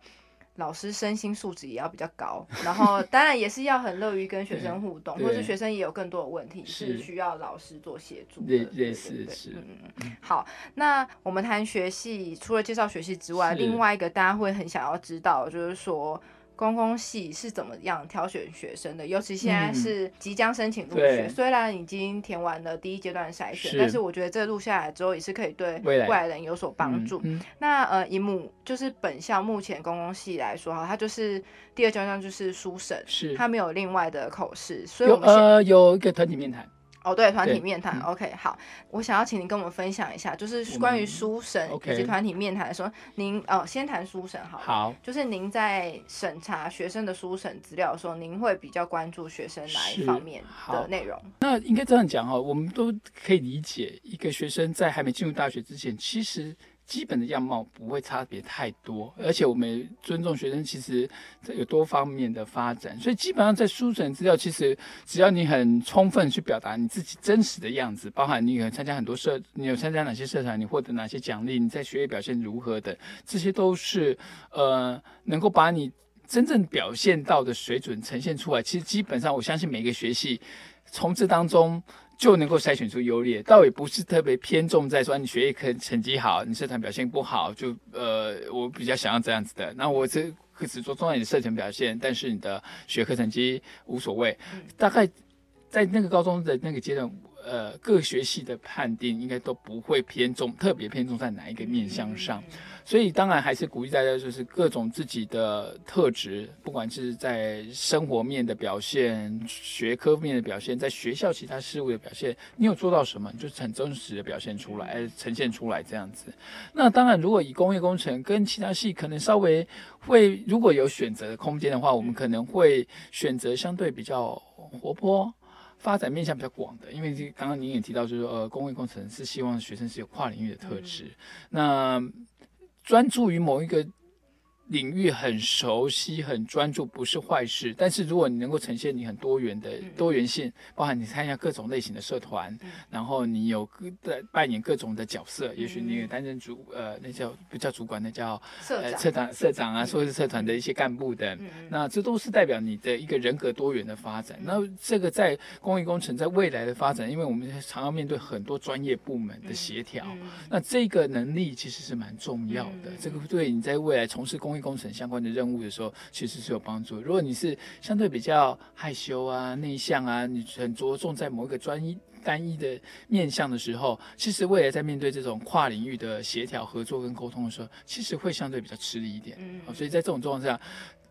老师身心素质也要比较高，然后当然也是要很乐于跟学生互动，或是学生也有更多的问题是需要老师做协助。对对是是。嗯嗯。好，那我们谈学系，除了介绍学系之外，另外一个大家会很想要知道，就是说。公共系是怎么样挑选学生的？尤其现在是即将申请入学，虽然已经填完了第一阶段筛选，但是我觉得这录下来之后也是可以对未来人有所帮助。那呃，以目就是本校目前公共系来说哈，它就是第二阶段就是书审，是它没有另外的口试，所以我们呃有一个团体面谈。哦，对，团体面谈，OK，好，我想要请您跟我们分享一下，就是关于书审以及团体面谈的时候，您哦，先谈书审好，好，就是您在审查学生的书审资料的时候，您会比较关注学生哪一方面的内容？那应该这样讲哦，我们都可以理解，一个学生在还没进入大学之前，其实。基本的样貌不会差别太多，而且我们尊重学生，其实有多方面的发展，所以基本上在书审资料，其实只要你很充分去表达你自己真实的样子，包含你有参加很多社，你有参加哪些社团，你获得哪些奖励，你在学业表现如何的，这些都是呃能够把你真正表现到的水准呈现出来。其实基本上，我相信每个学系从这当中。就能够筛选出优劣，倒也不是特别偏重在说你学业可成绩好，你社团表现不好，就呃，我比较想要这样子的。那我这只做重要的社团表现，但是你的学科成绩无所谓。大概在那个高中的那个阶段。呃，各学系的判定应该都不会偏重，特别偏重在哪一个面向上，所以当然还是鼓励大家，就是各种自己的特质，不管是在生活面的表现、学科面的表现，在学校其他事物的表现，你有做到什么，就是很真实的表现出来，呈现出来这样子。那当然，如果以工业工程跟其他系可能稍微会，如果有选择的空间的话，我们可能会选择相对比较活泼。发展面向比较广的，因为这刚刚您也提到，就是说，呃，工位工程是希望学生是有跨领域的特质，那专注于某一个。领域很熟悉、很专注，不是坏事。但是如果你能够呈现你很多元的多元性，包含你参加各种类型的社团，然后你有各的扮演各种的角色，也许你也担任主呃，那叫不叫主管，那叫社社长社长。啊，或是社团的一些干部的，那这都是代表你的一个人格多元的发展。那这个在公益工程在未来的发展，因为我们常要面对很多专业部门的协调，那这个能力其实是蛮重要的。这个对你在未来从事工业工程相关的任务的时候，其实是有帮助。如果你是相对比较害羞啊、内向啊，你很着重在某一个专一单一的面向的时候，其实未来在面对这种跨领域的协调、合作跟沟通的时候，其实会相对比较吃力一点。嗯哦所以在这种状况下，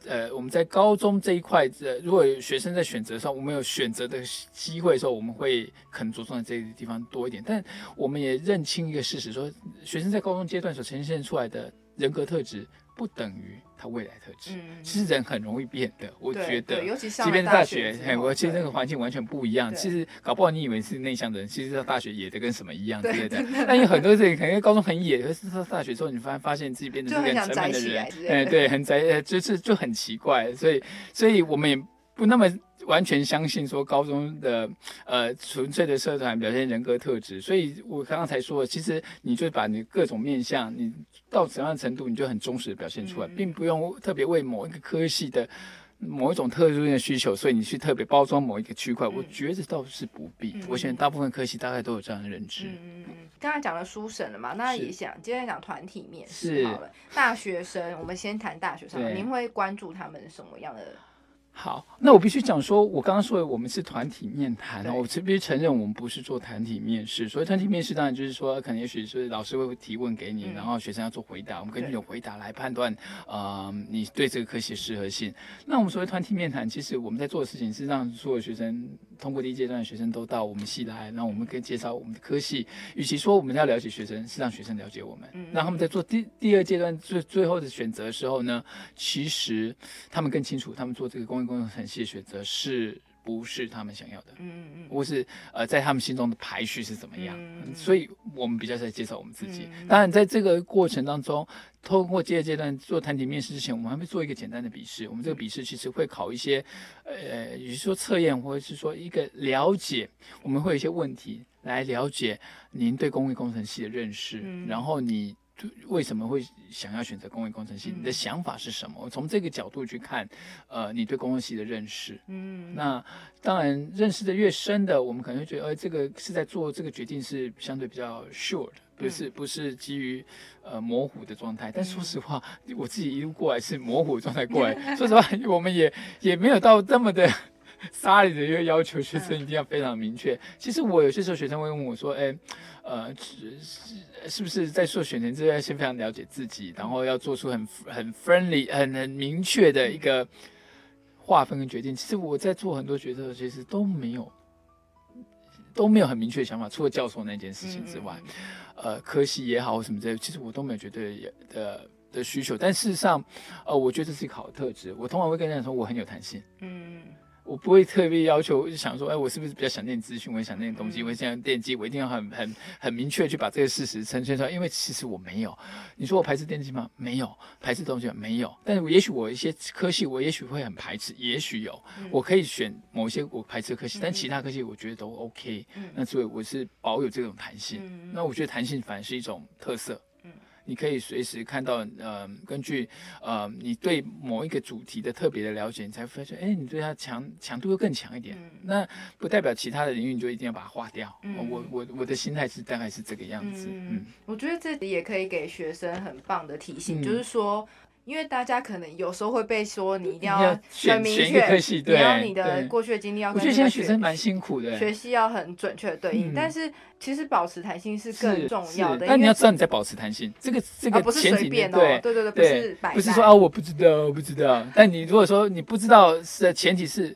呃，我们在高中这一块，呃，如果有学生在选择上，我们有选择的机会的时候，我们会可能着重在这个地方多一点。但我们也认清一个事实，说学生在高中阶段所呈现出来的人格特质，不等于他未来特质。嗯，其实人很容易变的，我觉得，尤其上即便是大学，我其实那个环境完全不一样。其实搞不好你以为是内向的人，其实到大学野的跟什么一样之对类的。但有很多人可能高中很野，可是到大学之后，你发发现自己变成就很这个很沉闷的人哎，对，很宅，呃就是就很奇怪。所以，所以我们也不那么完全相信说高中的呃纯粹的社团表现人格特质。所以我刚刚才说，其实你就把你各种面向，你到怎样的程度，你就很忠实的表现出来，嗯并不用特别为某一个科系的。某一种特殊的需求，所以你去特别包装某一个区块，我嗯觉得倒是不必。嗯我想大部分科系大概都有这样的认知。嗯嗯嗯，刚才讲了书审了嘛，那也想今天讲团体面试好了。大学生，我们先谈大学生，您会关注他们什么样的？好，那我必须讲说，我刚刚说的我们是团体面谈哦，我必须承认我们不是做团体面试。所以团体面试当然就是说，可能也许是老师会提问给你，嗯然后学生要做回答，我们根据对有回答来判断，呃，你对这个科系适合性。那我们所谓团体面谈，其实我们在做的事情是让所有学生通过第一阶段的学生都到我们系来，那我们可以介绍我们的科系。与其说我们要了解学生，是让学生了解我们，嗯让他们在做第第二阶段最最后的选择的时候呢，其实他们更清楚，他们做这个工业工程系的选择是不是他们想要的，嗯嗯或是呃在他们心中的排序是怎么样。嗯所以我们比较在介绍我们自己。嗯当然，在这个过程当中，通过第二阶段做团体面试之前，我们还会做一个简单的笔试。我们这个笔试其实会考一些，呃，也就是说测验，或者是说一个了解，我们会有一些问题来了解您对工业工程系的认识，嗯然后你。为什么会想要选择工业工程系？嗯你的想法是什么？我从这个角度去看，呃，你对工业系的认识。嗯，那当然，认识的越深的，我们可能会觉得，呃，这个是在做这个决定是相对比较 sure 的，不嗯是不是基于呃模糊的状态。但说实话，我自己一路过来是模糊状态过来，说实话，我们也也没有到这么的。沙里的一个要求，学生一定要非常明确。其实我有些时候学生会问我说：“哎，呃，是是是不是在做选择之前先非常了解自己，然后要做出很很 friendly、很很明确的一个划分跟决定？”其实我在做很多决策，其实都没有都没有很明确的想法，除了教授那件事情之外，嗯呃，科系也好或什么之类，其实我都没有绝对的的需求。但事实上，呃，我觉得这是一个好的特质。我通常会跟人家说，我很有弹性。嗯我不会特别要求，就想说，哎，我是不是比较想念资讯，我也想念东西，嗯我想电机，我一定要很很很明确去把这个事实呈现出来，因为其实我没有。你说我排斥电机吗？没有，排斥东西没有。但是我也许我一些科系，我也许会很排斥，也许有，嗯我可以选某些我排斥的科系，但嗯其他科系我觉得都 OK。嗯那所以我是保有这种弹性。嗯那我觉得弹性反而是一种特色。嗯你可以随时看到，呃，根据呃你对某一个主题的特别的了解，你才发现，哎，你对它强强度又更强一点。嗯那不代表其他的领域你就一定要把它划掉。嗯我我我的心态是大概是这个样子。嗯嗯，我觉得这里也可以给学生很棒的提醒，嗯就是说。因为大家可能有时候会被说你一定要很明选选一个科确，你，要你的对过去的经历要我觉得现在跟学生蛮辛苦的。学习要很准确的对应，嗯但是其实保持弹性是更重要的，是但你要知道你在保持弹性，这个这个啊不是随便哦，对对对对，不是摆不是说啊，我不知道，我不知道。但你如果说你不知道的前提是，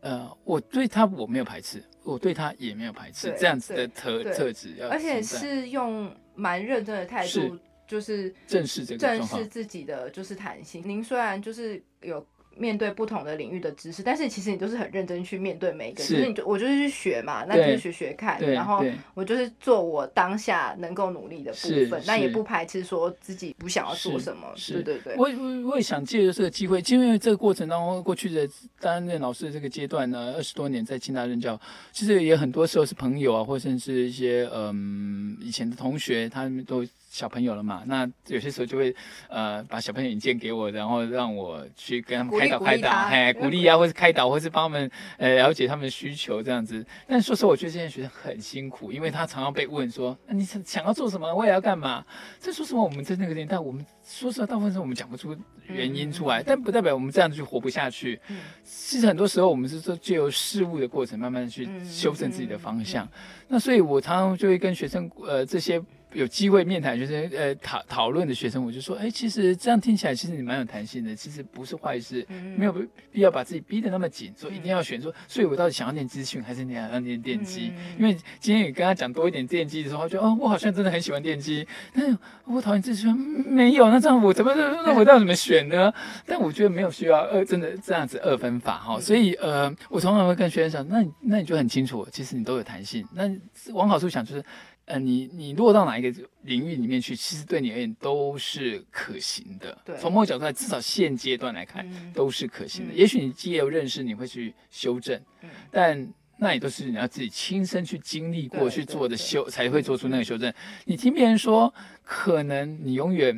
呃，我对他我没有排斥，我对他也没有排斥，对这样子的特对特质要而且是用蛮认真的态度，就是正视这个正视。自己的就是弹性。您虽然就是有面对不同的领域的知识，但是其实你都是很认真去面对每一个，是就是你就我就是去学嘛，那就是学学看，然后我就是做我当下能够努力的部分，那也不排斥说自己不想要做什么，是对对对，我我我也想借着这个机会，因为这个过程当中，过去的担任老师的这个阶段呢，二十多年在清大任教，其实也很多时候是朋友啊，或甚至一些嗯以前的同学，他们都小朋友了嘛，那有些时候就会呃把小朋友引荐给我，然后让我去跟他们开导开导，哎，鼓励啊，或是开导，或是帮他们呃了解他们的需求这样子。但说实话，我觉得这些学生很辛苦，因为他常常被问说，那你想想要做什么，我也要干嘛？这说实话，我们在那个年代，我们说实话，大部分时候我们讲不出原因出来，但不代表我们这样子就活不下去。嗯其实很多时候，我们是说借由事物的过程，慢慢去嗯修正自己的方向。那所以，我常常就会跟学生，呃，这些有机会面谈学生，呃，讨讨论的学生，我就说，哎，其实这样听起来，其实你蛮有弹性的，其实不是坏事，嗯没有必要把自己逼得那么紧，说一定要选说，所以我到底想要念资讯还是你想要念电机？嗯因为今天你跟他讲多一点电机的时候，他就哦，我好像真的很喜欢电机，但是我讨厌资讯，嗯没有，那这样我怎么那我到底怎么选呢？但我觉得没有需要二真的这样子二分法哈，所以呃，我通常会跟学生讲，那你那你就很清楚，其实你都有弹性。那往好处想就是，呃，你你落到哪一个领域里面去，其实对你而言都是可行的。对从某个角度来，至少现阶段来看，嗯都是可行的。嗯也许你既有认识，你会去修正，嗯但那也都是你要自己亲身去经历过去做的修，才会做出那个修正。你听别人说，可能你永远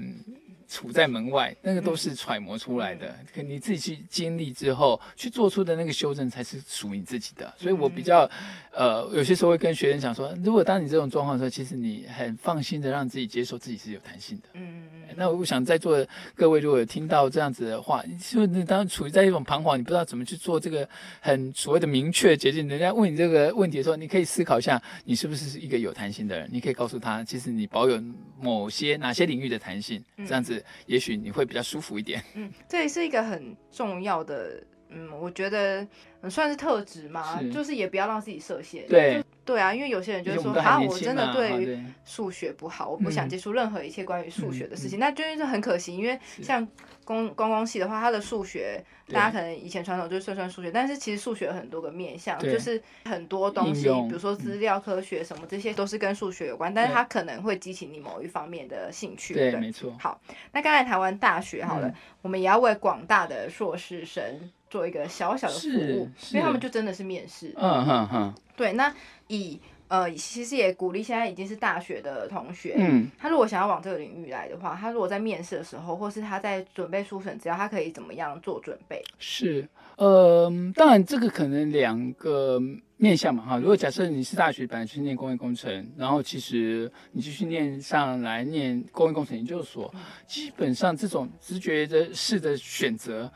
处在门外，那个都是揣摩出来的。可你自己去经历之后，去做出的那个修正，才是属于你自己的。所以我比较，呃，有些时候会跟学生讲说，如果当你这种状况的时候，其实你很放心的让自己接受自己是有弹性的。嗯嗯那我想在座的各位，如果有听到这样子的话，就是你当处于在一种彷徨，你不知道怎么去做这个很所谓的明确的捷径。人家问你这个问题的时候，你可以思考一下，你是不是一个有弹性的人？你可以告诉他，其实你保有某些哪些领域的弹性，这样子也许你会比较舒服一点。嗯，这也是一个很重要的，嗯，我觉得、嗯、算是特质嘛，是。就是也不要让自己设限。对。就对啊，因为有些人就会说，啊，我真的对于数学不好，我不想嗯接触任何一切关于数学的事嗯情，那就是很可惜，因为像公公共系的话，它的数学，大家可能以前传统就是算算数学，但是其实数学有很多个面向，就是很多东西，比如说资料科学什么，这些都是跟数学有关，但是它可能会激起你某一方面的兴趣。对，对没错。好，那刚才台湾大学好了，嗯我们也要为广大的硕士生做一个小小的服务，是因为他们就真的是面试。嗯哼哼，对，那以呃，其实也鼓励现在已经是大学的同学，嗯，他如果想要往这个领域来的话，他如果在面试的时候，或是他在准备书审只要，他可以怎么样做准备？是，呃，当然这个可能两个面向嘛哈。如果假设你是大学本来去念工业工程，然后其实你继续念上来念工业工程研究所，基本上这种直觉的式的选择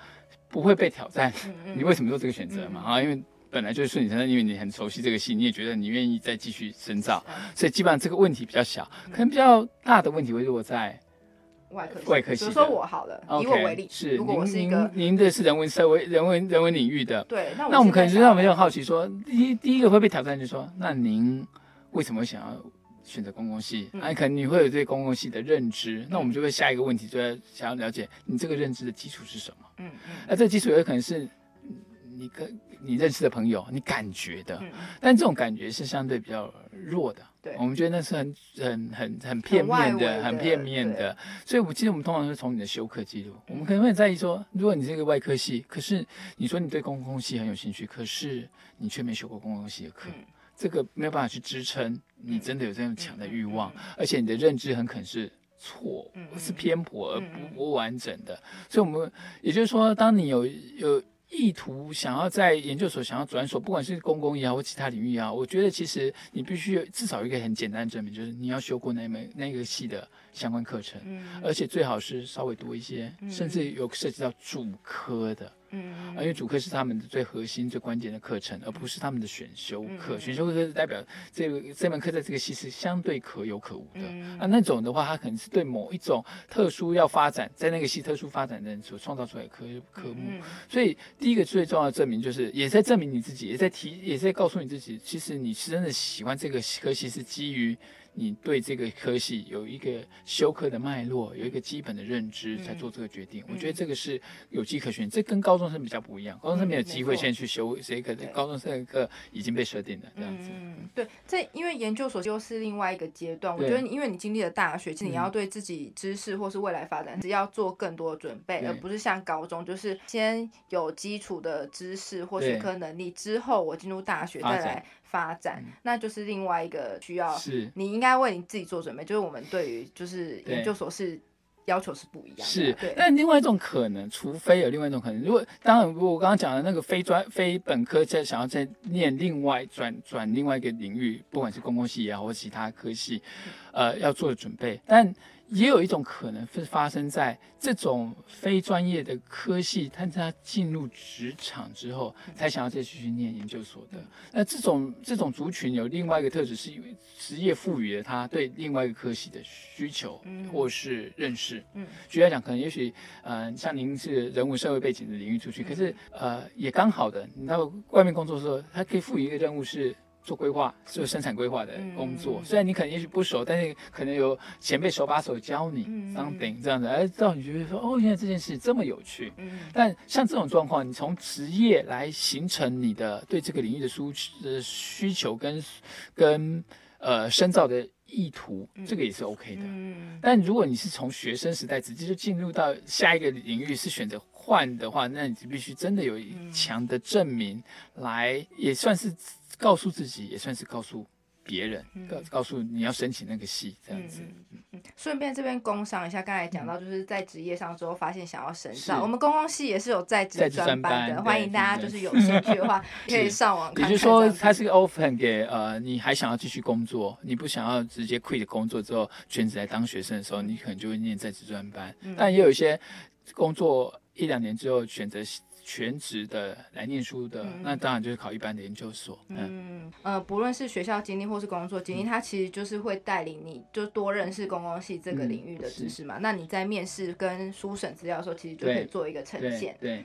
不会被挑战。你为什么做这个选择嘛？啊，因为本来就是顺理成章，因为你很熟悉这个戏，你也觉得你愿意再继续深造，所以基本上这个问题比较小，可能比较大的问题会落在外科系。外科系比如说我好了以我为例，是如果我您是一个您您的是人文社会 人文人文领域的，对，那那我们可能就让我们就很好奇，说，第一第一个会被挑战，就是说，那您为什么想要选择公共系？嗯。啊，可能你会有对公共系的认知，那我们就会下一个问题，就要想要了解你这个认知的基础是什么？嗯嗯。那这个基础有可能是你跟你认识的朋友，你感觉的，但这种感觉是相对比较弱的。对。我们觉得那是很很很很片面的、很片面的。所以，我其实我们通常是从你的修课记录，我们可能会在意说，如果你是一个外科系，可是你说你对公共系很有兴趣，可是你却没修过公共系的课，嗯。这个没有办法去支撑你真的有这样强的欲望，而且你的认知很可能是。错是偏颇而不不完整的，所以我们也就是说，当你有有意图想要在研究所想要转所，不管是公共也好或其他领域也好，我觉得其实你必须有至少有一个很简单的证明，就是你要修过那门那个系的相关课程，嗯。而且最好是稍微多一些，嗯。甚至有涉及到主科的，嗯啊，因为主课是他们的最核心、最关键的课程，而不是他们的选修课。选修课是代表这个这门课在这个系是相对可有可无的。嗯啊，那种的话，它可能是对某一种特殊要发展，在那个系特殊发展的人所创造出来的科科目。嗯所以第一个最重要的证明，就是也在证明你自己，也在提，也在告诉你自己，其实你是真的喜欢这个科系，是基于你对这个科系有一个修课的脉络，有一个基本的认知，才做这个决定。我觉得这个是有迹可循，这跟高中生比较不一样。高中生没有机会先去修这个，高中生的课已经被设定了，这样子。嗯，对，这因为研究所就是另外一个阶段。我觉得你因为你经历了大学，其实你嗯要对自己知识或是未来发展，是要做更多的准备，而不是像高中就是先有基础的知识或学科能力，之后我进入大学再来发展，那就是另外一个需要，是你应该为你自己做准备。就是我们对于就是研究所是要求是不一样的，是对，，但另外一种可能，除非有另外一种可能，如果当然，如果我刚刚讲的那个非专非本科在想要再念另外转转另外一个领域，不管是公共系也好，或其他科系，呃，要做的准备，但。也有一种可能是发生在这种非专业的科系，但是他进入职场之后，才想要再继续念研究所的。那这种这种族群有另外一个特质，是因为职业赋予了他对另外一个科系的需求嗯或是认识。嗯举例来讲，可能也许呃，像您是人文社会背景的领域出去，可是呃，也刚好的，你到外面工作的时候，他可以赋予一个任务是。做规划，做生产规划的工作，嗯。虽然你可能也许不熟，但是可能有前辈手把手教你、嗯 something 这样子，哎，让你觉得说，哦，原来这件事这么有趣。嗯。但像这种状况，你从职业来形成你的对这个领域的需呃需求跟跟呃深造的意图，这个也是 OK 的。嗯。但如果你是从学生时代直接就进入到下一个领域是选择换的话，那你就必须真的有强的证明来，也算是告诉自己，也算是告诉别人，告告诉你要申请那个系这样子。顺便这边工商一下，刚才讲到就是在职业上之后发现想要深造，我们公共系也是有在职专专班的，对欢迎大家就是有兴趣的话 可以上网看看。也就是说，这样子它是个 open 给呃，你还想要继续工作，你不想要直接 quit 工作之后全职来当学生的时候，你可能就会念在职专班。嗯但也有一些工作一两年之后选择全职的来念书的，嗯那当然就是考一般的研究所。嗯，嗯呃，不论是学校经历或是工作经历，它其实就是会带领你就多认识公共系这个嗯领域的知识嘛。那你在面试跟书审资料的时候，其实就可以做一个呈现。对，对，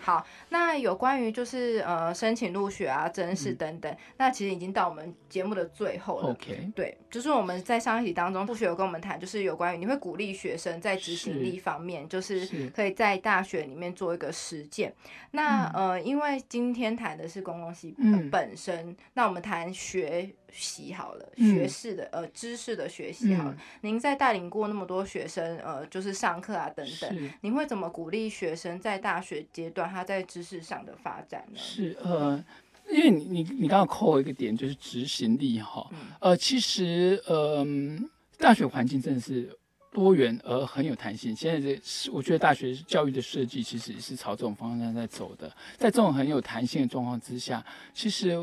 好，那有关于就是呃申请入学啊、甄嗯。试等等，那其实已经到我们节目的最后了。OK，对，就是我们在上一集当中，不学有跟我们谈，就是有关于你会鼓励学生在执行力方面，就是是可以在大学里面做一个实践。那、呃，因为今天谈的是公共系、本身，那我们谈学习好了，嗯学士的呃知识的学习好了。嗯您在带领过那么多学生，呃，就是上课啊等等，您会怎么鼓励学生在大学阶段他在知识上的发展呢？是呃。因为你你你刚刚扣了一个点，就是执行力哈，嗯呃，其实嗯、大学环境真的是多元而很有弹性。现在这是我觉得大学教育的设计其实是朝这种方向在走的。在这种很有弹性的状况之下，其实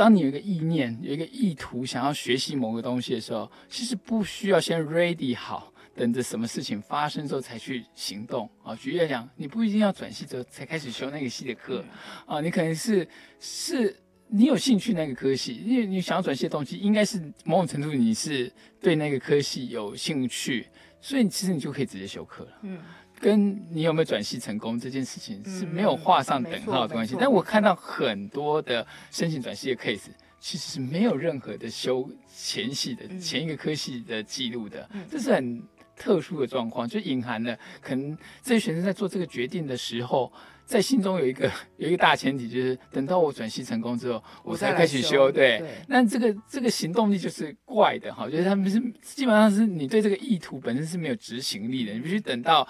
当你有一个意念、有一个意图想要学习某个东西的时候，其实不需要先 ready 好。等着什么事情发生之后才去行动啊！举例来讲，你不一定要转系之后才开始修那个系的课啊，你可能是是你有兴趣那个科系，因为你想要转系的东西，应该是某种程度你是对那个科系有兴趣，所以其实你就可以直接修课了。嗯，跟你有没有转系成功这件事情是没有画上等号的关系。但我看到很多的申请转系的 case，其实是没有任何的修前系的、嗯前一个科系的记录的嗯，这是很特殊的状况，就隐含了可能这些学生在做这个决定的时候。在心中有一个 有一个大前提，就是等到我转系成功之后，我才开始修。对，对，那这个这个行动力就是怪的哈，就是他们是基本上是你对这个意图本身是没有执行力的，你必须等到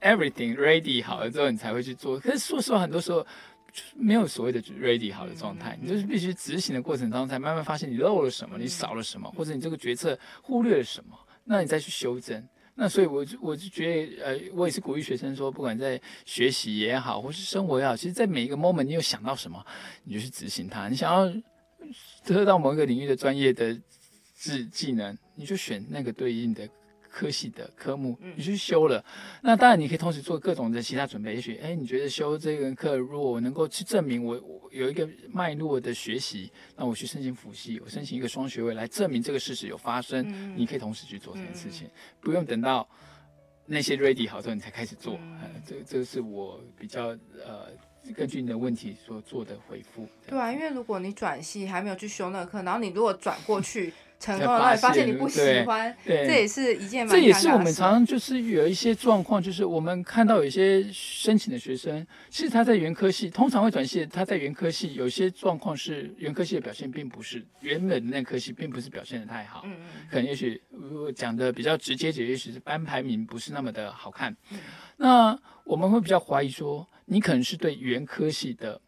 everything ready 好了之后，你才会去做。可是说实话，很多时候就是没有所谓的 ready 好的状态，你就是必须执行的过程当中，才慢慢发现你漏了什么，你少了什么，或者你这个决策忽略了什么，那你再去修正。那所以我就，我就觉得，呃，我也是鼓励学生说，不管在学习也好，或是生活也好，其实，在每一个 moment，你有想到什么，你就去执行它。你想要得到某一个领域的专业的技技能，你就选那个对应的科系的科目，你去修了。那当然，你可以同时做各种的其他准备。也许，哎，你觉得修这个课，如果我能够去证明我我有一个脉络的学习，那我去申请辅系，我申请一个双学位来证明这个事实有发生。嗯你可以同时去做这件事情，不用等到那些 ready 好之后你才开始做。嗯呃，这这个是我比较呃根据你的问题所做的回复。对啊，因为如果你转系还没有去修那个课，然后你如果转过去成功了，才发然后你发现现你不喜欢，对，这也是一件蛮这也是我们常常就是有一些状况，就是我们看到有一些申请的学生，其实他在原科系通常会转系，他在原科系有些状况是原科系的表现并不是原本的那科系并不是表现的太好，嗯嗯可能也许我讲的比较直接点，也许是班排名不是那么的好看。嗯。那我们会比较怀疑说，你可能是对原科系的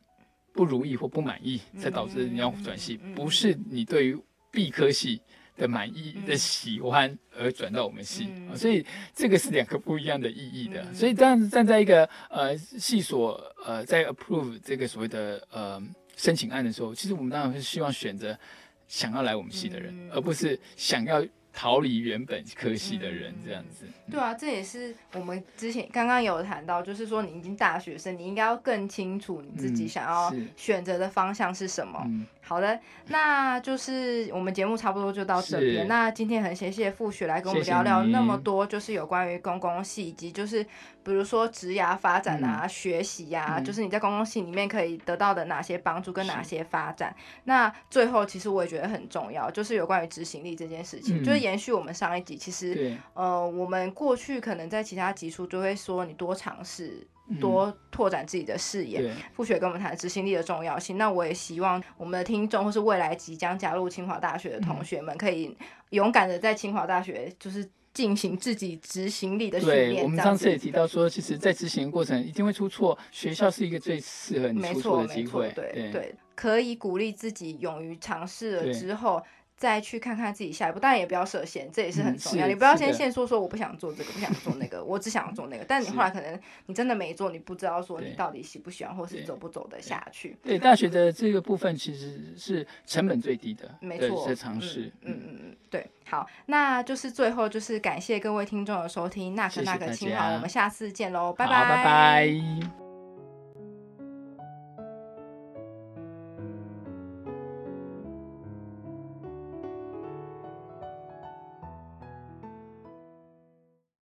不如意或不满意，才导致你要转系，不是你对于必科系的满意的喜欢而转到我们系，所以这个是两个不一样的意义的。嗯。所以当然站在一个呃系所呃在 approve 这个所谓的呃申请案的时候，其实我们当然是希望选择想要来我们系的人，嗯。而不是想要逃离原本科系的人嗯这样子。对啊，这也是我们之前刚刚有谈到，就是说你已经大学生，你应该要更清楚你自己嗯想要选择的方向是什么。嗯，好的，那就是我们节目差不多就到这边。那今天很谢谢傅雪来跟我们聊聊那么多，就是有关于公共系以及就是比如说职涯发展啊、学习啊，嗯就是你在公共系里面可以得到的哪些帮助跟哪些发展。那最后其实我也觉得很重要，就是有关于执行力这件事情，嗯就是延续我们上一集，其实，呃，我们过去可能在其他集数就会说你多尝试。嗯多拓展自己的视野，对，傅雪跟我们谈执行力的重要性。那我也希望我们的听众或是未来即将加入清华大学的同学们，可以勇敢的在清华大学就是进行自己执行力的训对，练。我们上次也提到说，其实，在执行的过程一定会出错，学校是一个最适合你没出错错，没错，的机会。对对，可以鼓励自己勇于尝试了之后。再去看看自己下一步，当然也不要设限，这也是很嗯重要。是你不要先是的限说说我不想做这个，不想做那个，我只想做那个。但你后来可能你真的没做，你不知道说你到底喜不喜欢，或是走不走得下去。对，大学的这个部分其实是成本最低的，没错，是尝试。嗯嗯嗯嗯，对，好，那就是最后就是感谢各位听众的收听，那可那个清好，我们下次见喽，拜拜，拜拜。